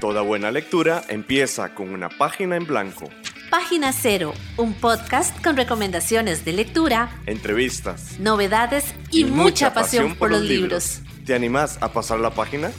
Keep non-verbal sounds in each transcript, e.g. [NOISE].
Toda buena lectura empieza con una página en blanco. Página Cero, un podcast con recomendaciones de lectura, entrevistas, novedades y, mucha, pasión, por los libros. ¿Te animás a pasar la página?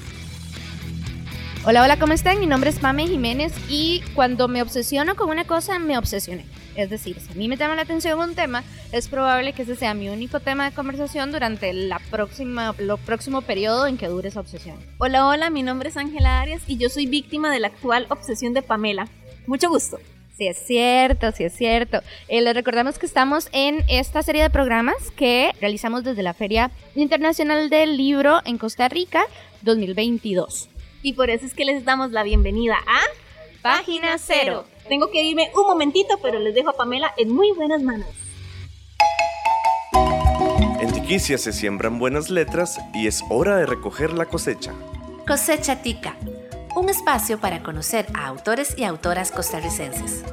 Hola, hola, ¿cómo están? Mi nombre es Pame Jiménez y cuando me obsesiono con una cosa, me obsesioné. Es decir, si a mí me llama la atención un tema, es probable que ese sea mi único tema de conversación durante la próxima, lo próximo periodo en que dure esa obsesión. Hola, hola, mi nombre es Ángela Arias y yo soy víctima de la actual obsesión de Pamela. Mucho gusto. Sí, es cierto, sí es cierto. Eh, les recordamos que estamos en esta serie de programas que realizamos desde la Feria Internacional del Libro en Costa Rica 2022. Y por eso es que les damos la bienvenida a Página Cero. Tengo que irme un momentito, pero les dejo a Pamela en muy buenas manos. En Tiquicia se siembran buenas letras y es hora de recoger la cosecha. Cosecha Tica, un espacio para conocer a autores y autoras costarricenses.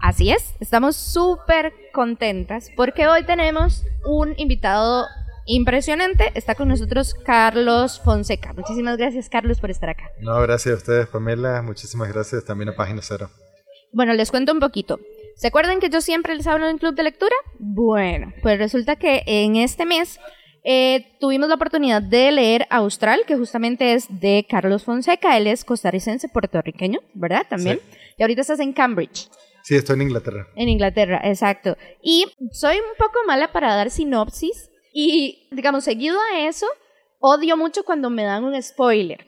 Así es, estamos súper contentas porque hoy tenemos un invitado impresionante. Está con nosotros Carlos Fonseca. Muchísimas gracias, Carlos, por estar acá. No, gracias a ustedes, Pamela. Muchísimas gracias también a Página Cero. Bueno, les cuento un poquito. ¿Se acuerdan que yo siempre les hablo en club de lectura? Bueno, pues resulta que en este mes eh, tuvimos la oportunidad de leer Austral, que justamente es de Carlos Fonseca. Él es costarricense puertorriqueño, ¿verdad? También. Y ahorita estás en Cambridge. Sí, estoy en Inglaterra. En Inglaterra, exacto. Y soy un poco mala para dar sinopsis, y, digamos, seguido a eso, odio mucho cuando me dan un spoiler.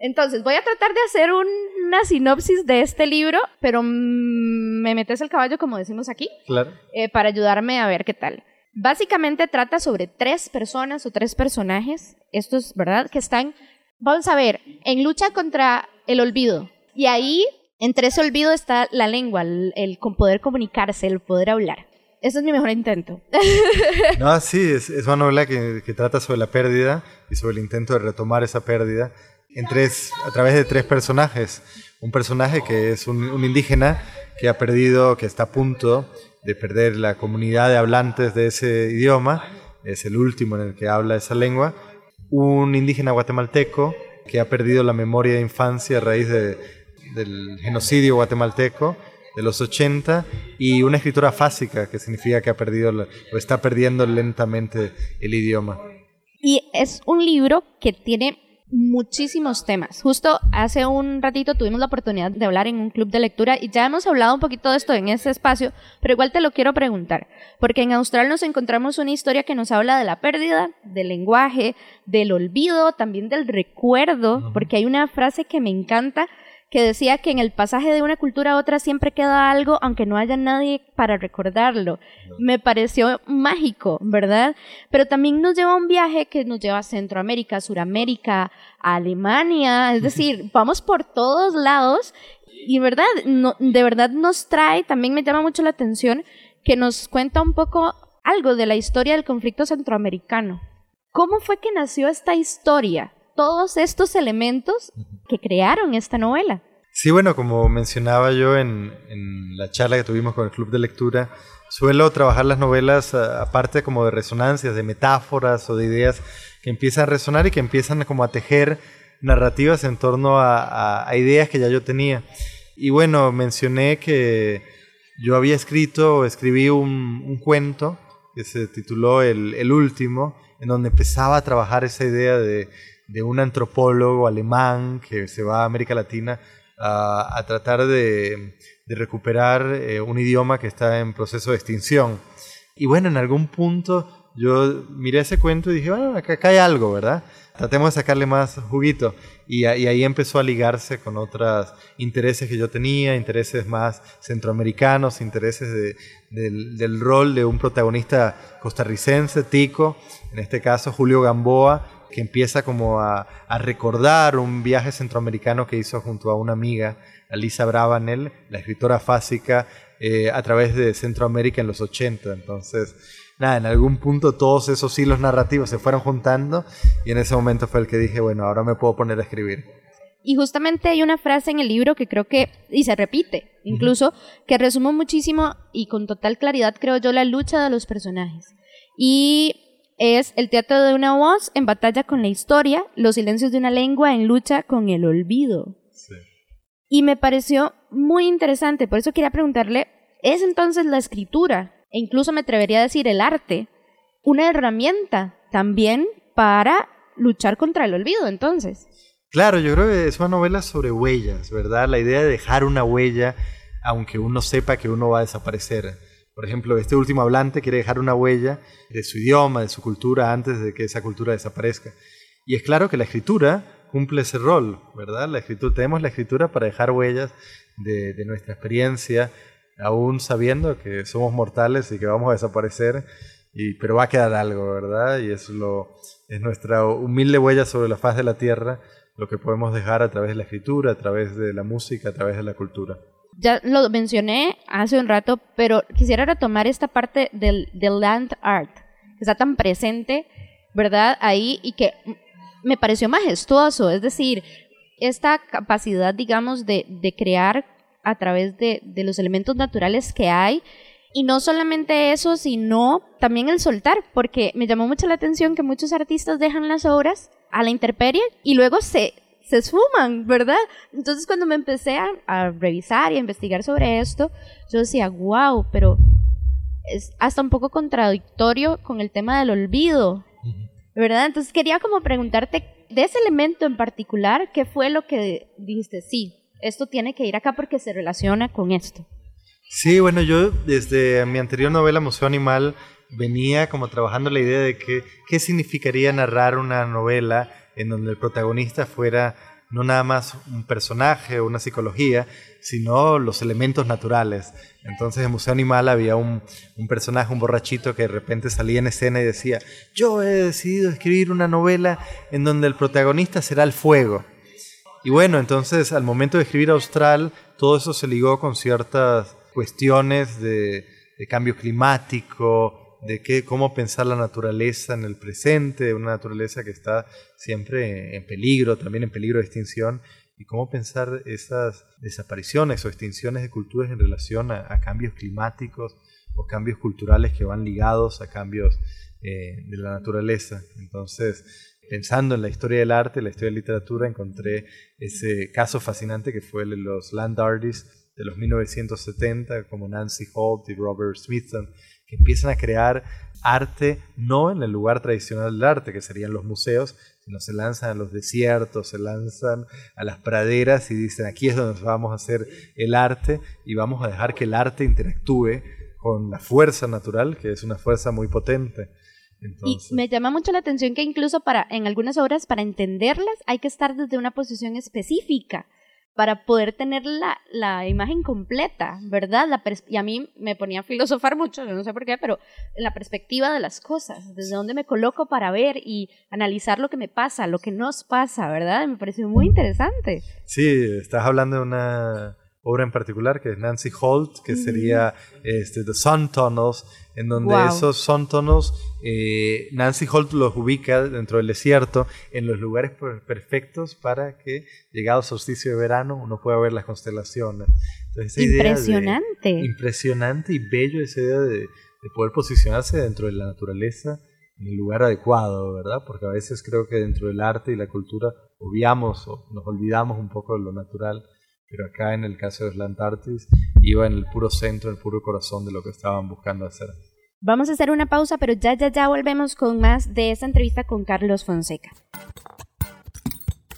Entonces, voy a tratar de hacer una sinopsis de este libro, pero me metes el caballo, como decimos aquí, claro. Eh, para ayudarme a ver qué tal. Básicamente trata sobre tres personas o tres personajes, estos, ¿verdad? Que están, vamos a ver, en lucha contra el olvido. Y ahí, entre ese olvido está la lengua, el, el poder comunicarse, el poder hablar. Ese es mi mejor intento. [LAUGHS] no, sí, es, una novela que, trata sobre la pérdida y sobre el intento de retomar esa pérdida en tres, a través de tres personajes. Un personaje que es un, indígena que ha perdido, que está a punto de perder la comunidad de hablantes de ese idioma, es el último en el que habla esa lengua. Un indígena guatemalteco que ha perdido la memoria de infancia a raíz del genocidio guatemalteco de los 80 y una escritura fásica, que significa que ha perdido o está perdiendo lentamente el idioma. Y es un libro que tiene muchísimos temas. Justo hace un ratito tuvimos la oportunidad de hablar en un club de lectura y ya hemos hablado un poquito de esto en este espacio, pero igual te lo quiero preguntar, porque en Austral nos encontramos una historia que nos habla de la pérdida, del lenguaje, del olvido, también del recuerdo, porque hay una frase que me encanta que decía que en el pasaje de una cultura a otra siempre queda algo aunque no haya nadie para recordarlo. Me pareció mágico, ¿verdad? Pero también nos lleva a un viaje que nos lleva a Centroamérica, Suramérica, a Alemania, es decir, vamos por todos lados y verdad, no, de verdad nos trae, también me llama mucho la atención que nos cuenta un poco algo de la historia del conflicto centroamericano. ¿Cómo fue que nació esta historia? Todos estos elementos que crearon esta novela. Sí, bueno, como mencionaba yo en, la charla que tuvimos con el Club de Lectura, suelo trabajar las novelas aparte como de resonancias, de metáforas o de ideas que empiezan a resonar y que empiezan como a tejer narrativas en torno a, ideas que ya yo tenía. Y bueno, mencioné que yo había escrito o escribí un, cuento que se tituló el, el Último, en donde empezaba a trabajar esa idea de de un antropólogo alemán que se va a América Latina a, tratar de, recuperar eh, un idioma que está en proceso de extinción. Y bueno, en algún punto yo miré ese cuento y dije, bueno, acá, hay algo, ¿verdad? Tratemos de sacarle más juguito. Y, ahí empezó a ligarse con otros intereses que yo tenía, intereses más centroamericanos, intereses del, del, rol de un protagonista costarricense, tico, en este caso Julio Gamboa, que empieza como a, recordar un viaje centroamericano que hizo junto a una amiga, Alisa Bravanel, la escritora fásica, eh, a través de Centroamérica en los 80. Entonces, nada, en algún punto todos esos hilos narrativos se fueron juntando y en ese momento fue el que dije, bueno, ahora me puedo poner a escribir. Y justamente hay una frase en el libro que creo que, y se repite incluso, que resumo muchísimo y con total claridad, creo yo, la lucha de los personajes. Y es El teatro de una voz en batalla con la historia, Los silencios de una lengua en lucha con el olvido. Y me pareció muy interesante, por eso quería preguntarle, ¿es entonces la escritura, e incluso me atrevería a decir el arte, una herramienta también para luchar contra el olvido entonces? Claro, yo creo que es una novela sobre huellas, ¿verdad? La idea de dejar una huella aunque uno sepa que uno va a desaparecer. Por ejemplo, este último hablante quiere dejar una huella de su idioma, de su cultura, antes de que esa cultura desaparezca. Y es claro que la escritura cumple ese rol, ¿verdad? La escritura, tenemos la escritura para dejar huellas de, nuestra experiencia, aún sabiendo que somos mortales y que vamos a desaparecer, y, pero va a quedar algo, ¿verdad? Y eso lo, es nuestra humilde huella sobre la faz de la tierra lo que podemos dejar a través de la escritura, a través de la música, a través de la cultura. Ya lo mencioné hace un rato, pero quisiera retomar esta parte del, land art, que está tan presente, ¿verdad? Ahí y que me pareció majestuoso, es decir, esta capacidad, digamos, de, de crear a través de, de los elementos naturales que hay, y no solamente eso, sino también el soltar, porque me llamó mucho la atención que muchos artistas dejan las obras a la intemperie y luego se, se esfuman, ¿verdad? Entonces cuando me empecé a, revisar y a investigar sobre esto, yo decía, wow, pero es hasta un poco contradictorio con el tema del olvido, ¿verdad? Entonces quería como preguntarte de ese elemento en particular, ¿qué fue lo que dijiste? Sí, esto tiene que ir acá porque se relaciona con esto. Sí, bueno, yo desde mi anterior novela Museo Animal venía como trabajando la idea de que, qué significaría narrar una novela en donde el protagonista fuera no nada más un personaje o una psicología, sino los elementos naturales. Entonces en Museo Animal había un, un, personaje, un borrachito que de repente salía en escena y decía, yo he decidido escribir una novela en donde el protagonista será el fuego. Y bueno, entonces al momento de escribir Austral, todo eso se ligó con ciertas cuestiones de, cambio climático, de qué, cómo pensar la naturaleza en el presente, una naturaleza que está siempre en peligro, también en peligro de extinción, y cómo pensar esas desapariciones o extinciones de culturas en relación a, cambios climáticos o cambios culturales que van ligados a cambios eh, de la naturaleza. Entonces, pensando en la historia del arte, la historia de la literatura, encontré ese caso fascinante que fue el de los land artists de los 1970, como Nancy Holt y Robert Smithson, que empiezan a crear arte no en el lugar tradicional del arte, que serían los museos, sino se lanzan a los desiertos, se lanzan a las praderas y dicen, aquí es donde vamos a hacer el arte y vamos a dejar que el arte interactúe con la fuerza natural, que es una fuerza muy potente. Y me llama mucho la atención que incluso para en algunas obras para entenderlas hay que estar desde una posición específica para poder tener la, la imagen completa, ¿verdad? La y a mí me ponía a filosofar mucho, yo no sé por qué, pero en la perspectiva de las cosas, desde dónde me coloco para ver y analizar lo que me pasa, lo que nos pasa, ¿verdad? Me pareció muy interesante. Sí, estás hablando de una obra en particular, que es Nancy Holt, que sería este, The Sun Tunnels, en donde esos Sun Tunnels, eh, Nancy Holt los ubica dentro del desierto, en los lugares perfectos para que, llegado el solsticio de verano, uno pueda ver las constelaciones. impresionante. impresionante y bello esa idea de, de poder posicionarse dentro de la naturaleza en el lugar adecuado, ¿verdad? Porque a veces creo que dentro del arte y la cultura obviamos o nos olvidamos un poco de lo natural pero acá en el caso de Atlantartis iba en el puro centro, en el puro corazón de lo que estaban buscando hacer. Vamos a hacer una pausa, pero ya, ya, ya volvemos con más de esta entrevista con Carlos Fonseca.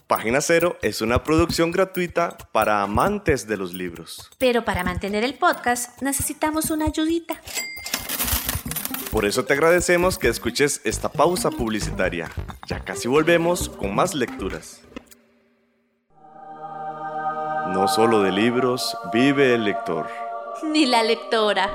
Página Cero es una producción gratuita para amantes de los libros. Pero para mantener el podcast necesitamos una ayudita. Por eso te agradecemos que escuches esta pausa publicitaria. Ya casi volvemos con más lecturas. No solo de libros vive el lector. Ni la lectora.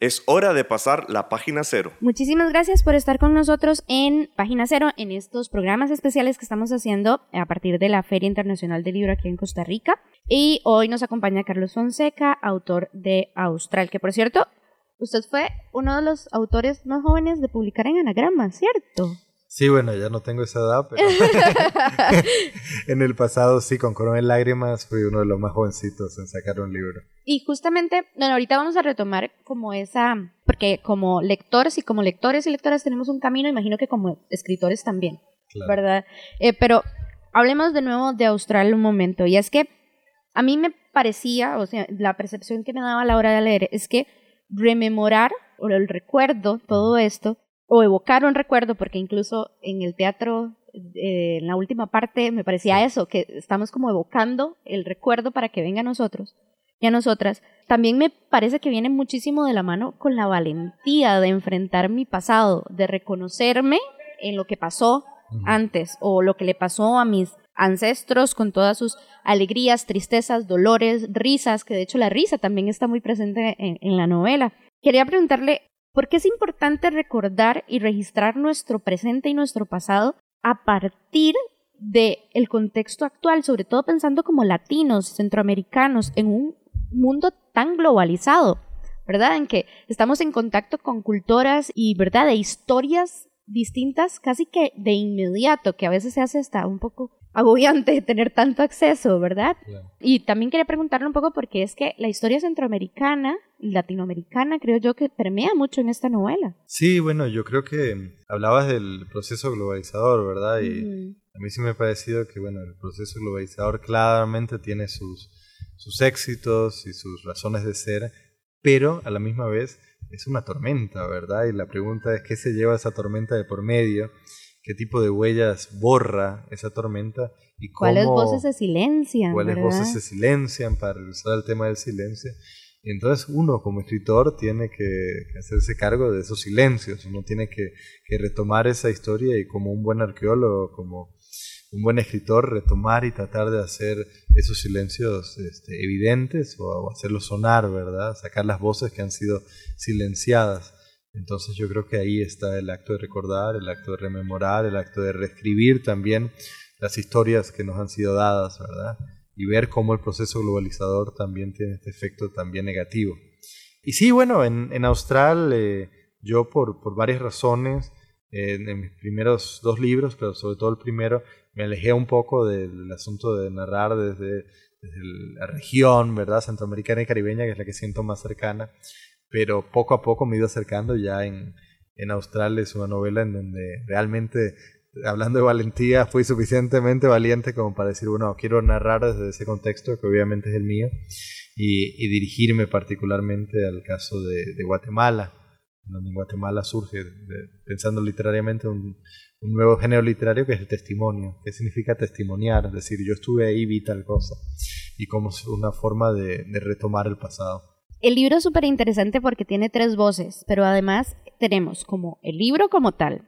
Es hora de pasar la página cero. Muchísimas gracias por estar con nosotros en Página Cero, en estos programas especiales que estamos haciendo a partir de la Feria Internacional del Libro aquí en Costa Rica. Y hoy nos acompaña Carlos Fonseca, autor de Austral, que por cierto, usted fue uno de los autores más jóvenes de publicar en anagrama, ¿cierto? Sí, bueno, ya no tengo esa edad, pero [LAUGHS] en el pasado sí, con Corona en Lágrimas fui uno de los más jovencitos en sacar un libro. Y justamente, bueno, ahorita vamos a retomar como esa, porque como lectores y como lectores y lectoras tenemos un camino, imagino que como escritores también, ¿verdad? Eh, pero hablemos de nuevo de Austral un momento, y es que a mí me parecía, o sea, la percepción que me daba a la hora de leer es que rememorar o el recuerdo, todo esto, o evocar un recuerdo, porque incluso en el teatro, eh, en la última parte, me parecía eso, que estamos como evocando el recuerdo para que venga a nosotros y a nosotras. También me parece que viene muchísimo de la mano con la valentía de enfrentar mi pasado, de reconocerme en lo que pasó antes o lo que le pasó a mis ancestros con todas sus alegrías, tristezas, dolores, risas, que de hecho la risa también está muy presente en la novela. Quería preguntarle porque es importante recordar y registrar nuestro presente y nuestro pasado a partir del el contexto actual, sobre todo pensando como latinos, centroamericanos, en un mundo tan globalizado, ¿verdad? En que estamos en contacto con culturas y, ¿verdad?, de historias distintas casi que de inmediato, que a veces se hace hasta un poco agobiante tener tanto acceso, ¿verdad? Y también quería preguntarle un poco porque es que la historia centroamericana latinoamericana creo yo que permea mucho en esta novela. Sí, bueno, yo creo que hablabas del proceso globalizador, ¿verdad? Y a mí sí me ha parecido que, bueno, el proceso globalizador claramente tiene sus, sus éxitos y sus razones de ser, pero a la misma vez es una tormenta, ¿verdad? Y la pregunta es, ¿qué se lleva esa tormenta de por medio? Qué tipo de huellas borra esa tormenta y cómo, cuáles voces se silencian. Cuáles voces se silencian para usar el tema del silencio. Y entonces uno como escritor tiene que, hacerse cargo de esos silencios, uno tiene que, retomar esa historia y como un buen arqueólogo, como un buen escritor, retomar y tratar de hacer esos silencios este, evidentes o, o hacerlos sonar, ¿verdad? Sacar las voces que han sido silenciadas. Entonces yo creo que ahí está el acto de recordar, el acto de rememorar, el acto de reescribir también las historias que nos han sido dadas, ¿verdad? Y ver cómo el proceso globalizador también tiene este efecto también negativo. Y sí, bueno, en, en Austral eh, yo por, por, varias razones, en mis primeros dos libros, pero sobre todo el primero, me alejé un poco del, asunto de narrar desde, desde la región, ¿verdad? Centroamericana y caribeña, que es la que siento más cercana pero poco a poco me he ido acercando ya en, en Australia. Es una novela en donde realmente, hablando de valentía, fui suficientemente valiente como para decir, bueno, quiero narrar desde ese contexto, que obviamente es el mío, y, dirigirme particularmente al caso de, de, Guatemala, donde en Guatemala surge, pensando literariamente, un, un, nuevo género literario que es el testimonio. ¿Qué significa testimoniar? Es decir, yo estuve ahí, vi tal cosa, y como una forma de, de retomar el pasado. El libro es súper interesante porque tiene tres voces, pero además tenemos como el libro como tal,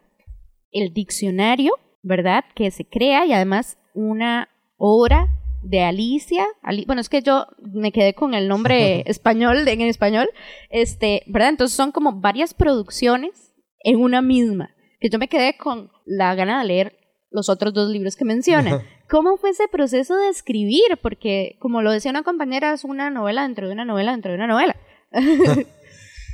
el diccionario, ¿verdad? Que se crea y además una obra de Alicia. bueno, es que yo me quedé con el nombre [LAUGHS] español, en español, este, ¿verdad? Entonces son como varias producciones en una misma. Que yo me quedé con la gana de leer los otros dos libros que menciona. [LAUGHS] ¿Cómo fue ese proceso de escribir? Porque, como lo decía una compañera, es una novela dentro de una novela dentro de una novela. [LAUGHS]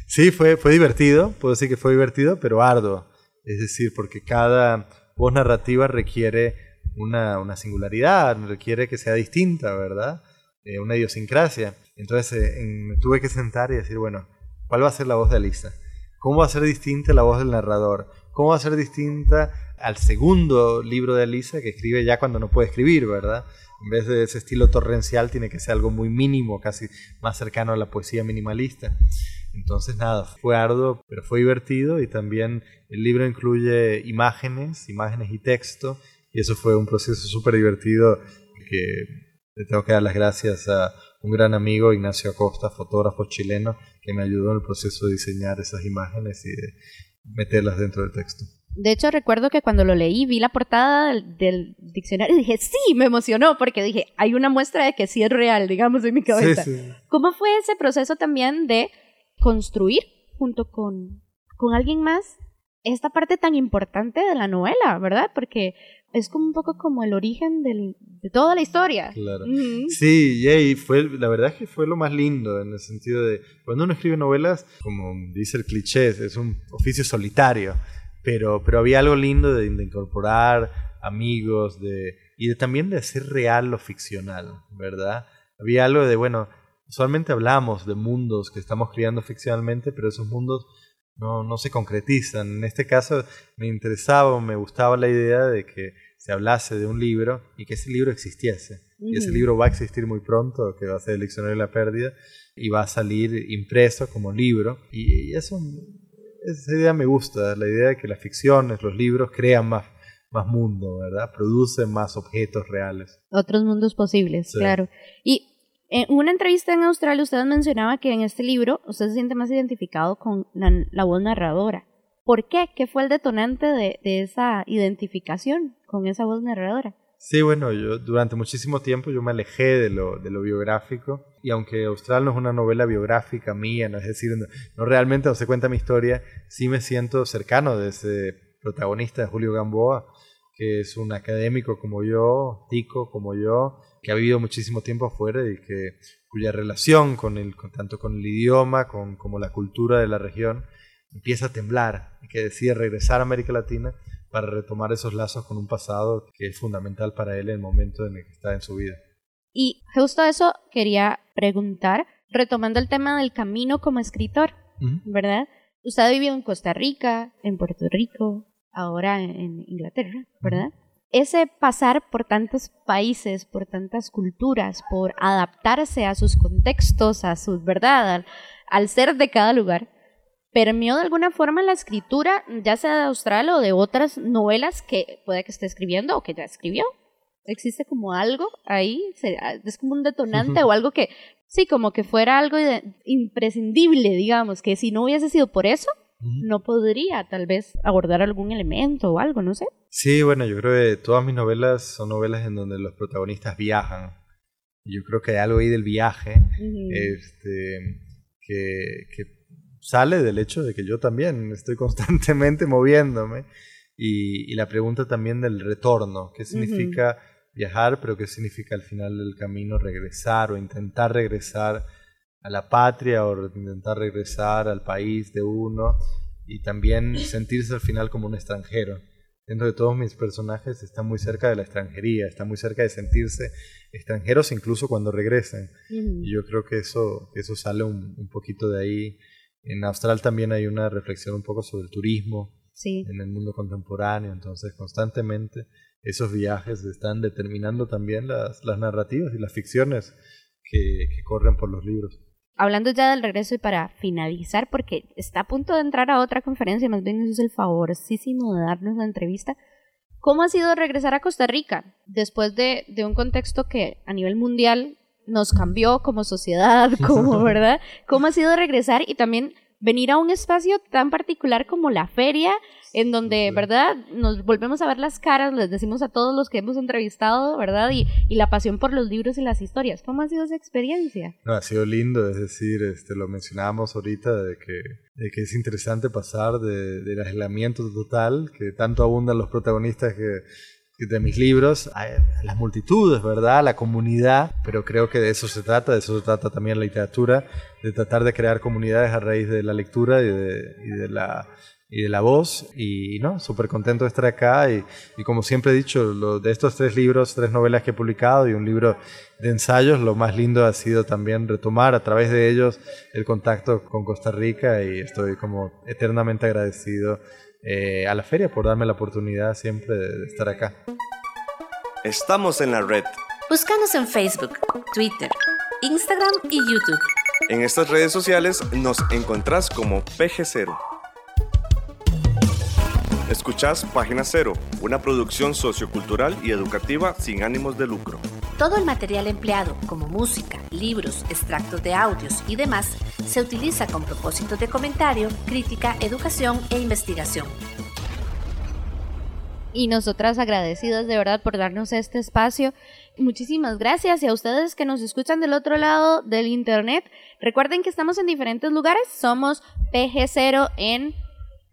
sí, fue, fue divertido, puedo decir que fue divertido, pero arduo. Es decir, porque cada voz narrativa requiere una, una singularidad, requiere que sea distinta, ¿verdad? Eh, una idiosincrasia. Entonces eh, me tuve que sentar y decir, bueno, ¿cuál va a ser la voz de Alisa? ¿Cómo va a ser distinta la voz del narrador? ¿Cómo va a ser distinta al segundo libro de Elisa que escribe ya cuando no puede escribir, ¿verdad? En vez de ese estilo torrencial tiene que ser algo muy mínimo, casi más cercano a la poesía minimalista. Entonces nada, fue arduo, pero fue divertido y también el libro incluye imágenes, imágenes y texto y eso fue un proceso súper divertido que le tengo que dar las gracias a un gran amigo, Ignacio Acosta, fotógrafo chileno, que me ayudó en el proceso de diseñar esas imágenes y de meterlas dentro del texto. De hecho, recuerdo que cuando lo leí, vi la portada del, diccionario y dije, sí, me emocionó, porque dije, hay una muestra de que sí es real, digamos, en mi cabeza. ¿Cómo fue ese proceso también de construir junto con, con alguien más esta parte tan importante de la novela, ¿verdad? Porque es como un poco como el origen del, de toda la historia. Claro. Sí, y fue, la verdad es que fue lo más lindo en el sentido de, cuando uno escribe novelas, como dice el cliché, es un oficio solitario, pero, pero había algo lindo de, incorporar amigos de, y de, también de hacer real lo ficcional, ¿verdad? Había algo de, bueno, usualmente hablamos de mundos que estamos creando ficcionalmente, pero esos mundos no, no se concretizan. En este caso me interesaba me gustaba la idea de que se hablase de un libro y que ese libro existiese. Y ese libro va a existir muy pronto, que va a ser el Diccionario de la Pérdida, y va a salir impreso como libro. Y, eso, esa idea me gusta, la idea de que las ficciones, los libros crean más, más mundo, ¿verdad? Producen más objetos reales. Otros mundos posibles, claro. Y en una entrevista en Australia usted mencionaba que en este libro usted se siente más identificado con la, voz narradora. ¿Por qué? ¿Qué fue el detonante de, esa identificación con esa voz narradora? Sí, bueno, yo durante muchísimo tiempo yo me alejé de lo, de lo biográfico y aunque Austral no es una novela biográfica mía, no es decir, no, realmente no se cuenta mi historia, sí me siento cercano de ese protagonista de Julio Gamboa, que es un académico como yo, tico como yo, que ha vivido muchísimo tiempo afuera y que cuya relación con el, tanto con el idioma con, como la cultura de la región empieza a temblar y que decide regresar a América Latina para retomar esos lazos con un pasado que es fundamental para él en el momento en el que está en su vida. Y justo eso quería preguntar, retomando el tema del camino como escritor, ¿verdad? Usted ha vivido en Costa Rica, en Puerto Rico, ahora en Inglaterra, ¿verdad? ese pasar por tantos países, por tantas culturas, por adaptarse a sus contextos, a su verdad, al, ser de cada lugar, permeó de alguna forma la escritura, ya sea de Austral o de otras novelas que puede que esté escribiendo o que ya escribió. Existe como algo ahí, es como un detonante o algo que, sí, como que fuera algo imprescindible, digamos, que si no hubiese sido por eso, no podría tal vez abordar algún elemento o algo, no sé. Sí, bueno, yo creo que todas mis novelas son novelas en donde los protagonistas viajan. Yo creo que hay algo ahí del viaje este, que, sale del hecho de que yo también estoy constantemente [LAUGHS] moviéndome. Y, la pregunta también del retorno, ¿qué significa viajar, pero qué significa al final del camino regresar o intentar regresar a la patria o intentar regresar al país de uno y también sentirse al final como un extranjero. Dentro de todos mis personajes están muy cerca de la extranjería, están muy cerca de sentirse extranjeros incluso cuando regresen. Y yo creo que eso, eso sale un, un, poquito de ahí. En Austral también hay una reflexión un poco sobre el turismo en el mundo contemporáneo, entonces constantemente esos viajes están determinando también las, las narrativas y las ficciones que, que corren por los libros hablando ya del regreso y para finalizar, porque está a punto de entrar a otra conferencia, más bien nos es el favorísimo de darnos la entrevista. ¿Cómo ha sido regresar a Costa Rica después de, de un contexto que a nivel mundial nos cambió como sociedad, [LAUGHS] como, ¿verdad? ¿Cómo ha sido regresar y también venir a un espacio tan particular como la feria, en donde, ¿verdad? Nos volvemos a ver las caras, les decimos a todos los que hemos entrevistado, ¿verdad? Y, y la pasión por los libros y las historias. ¿Cómo ha sido esa experiencia? No, ha sido lindo, es decir, este, lo mencionábamos ahorita, de que, de que es interesante pasar de, del aislamiento total, que tanto abundan los protagonistas que de mis libros, a las multitudes, ¿verdad? La comunidad, pero creo que de eso se trata, de eso se trata también la literatura, de tratar de crear comunidades a raíz de la lectura y de, la y de la voz y no, súper contento de estar acá y, como siempre he dicho, lo, de estos tres libros, tres novelas que he publicado y un libro de ensayos, lo más lindo ha sido también retomar a través de ellos el contacto con Costa Rica y estoy como eternamente agradecido eh, a la feria por darme la oportunidad siempre de, estar acá. Estamos en la red. Búscanos en Facebook, Twitter, Instagram y YouTube. En estas redes sociales nos encontrás como PG0. Escuchás Página Cero, una producción sociocultural y educativa sin ánimos de lucro. Todo el material empleado, como música, libros, extractos de audios y demás, se utiliza con propósitos de comentario, crítica, educación e investigación. y nosotras agradecidas de verdad por darnos este espacio. Muchísimas gracias y a ustedes que nos escuchan del otro lado del internet. Recuerden que estamos en diferentes lugares. Somos PG0 en...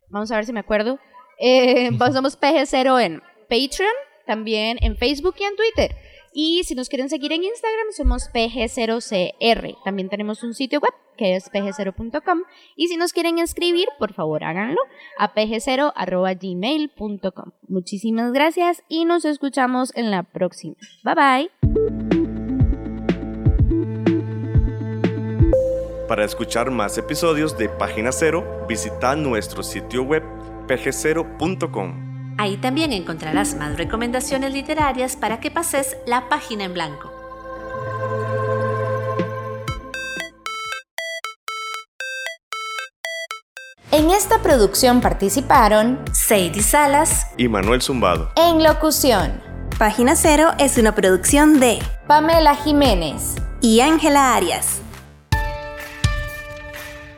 Vamos a ver si me acuerdo. Eh, [LAUGHS] somos PG0 en Patreon, también en Facebook y en Twitter. Y si nos quieren seguir en Instagram, somos PG0CR. También tenemos un sitio web que es pg0.com. Y si nos quieren escribir, por favor háganlo a pg0.gmail.com. Muchísimas gracias y nos escuchamos en la próxima. Bye bye. Para escuchar más episodios de Página Cero, visita nuestro sitio web pg0.com. Ahí también encontrarás más recomendaciones literarias para que pases la página en blanco. En esta producción participaron Sadie Salas y Manuel Zumbado. En locución. Página Cero es una producción de Pamela Jiménez y Ángela Arias.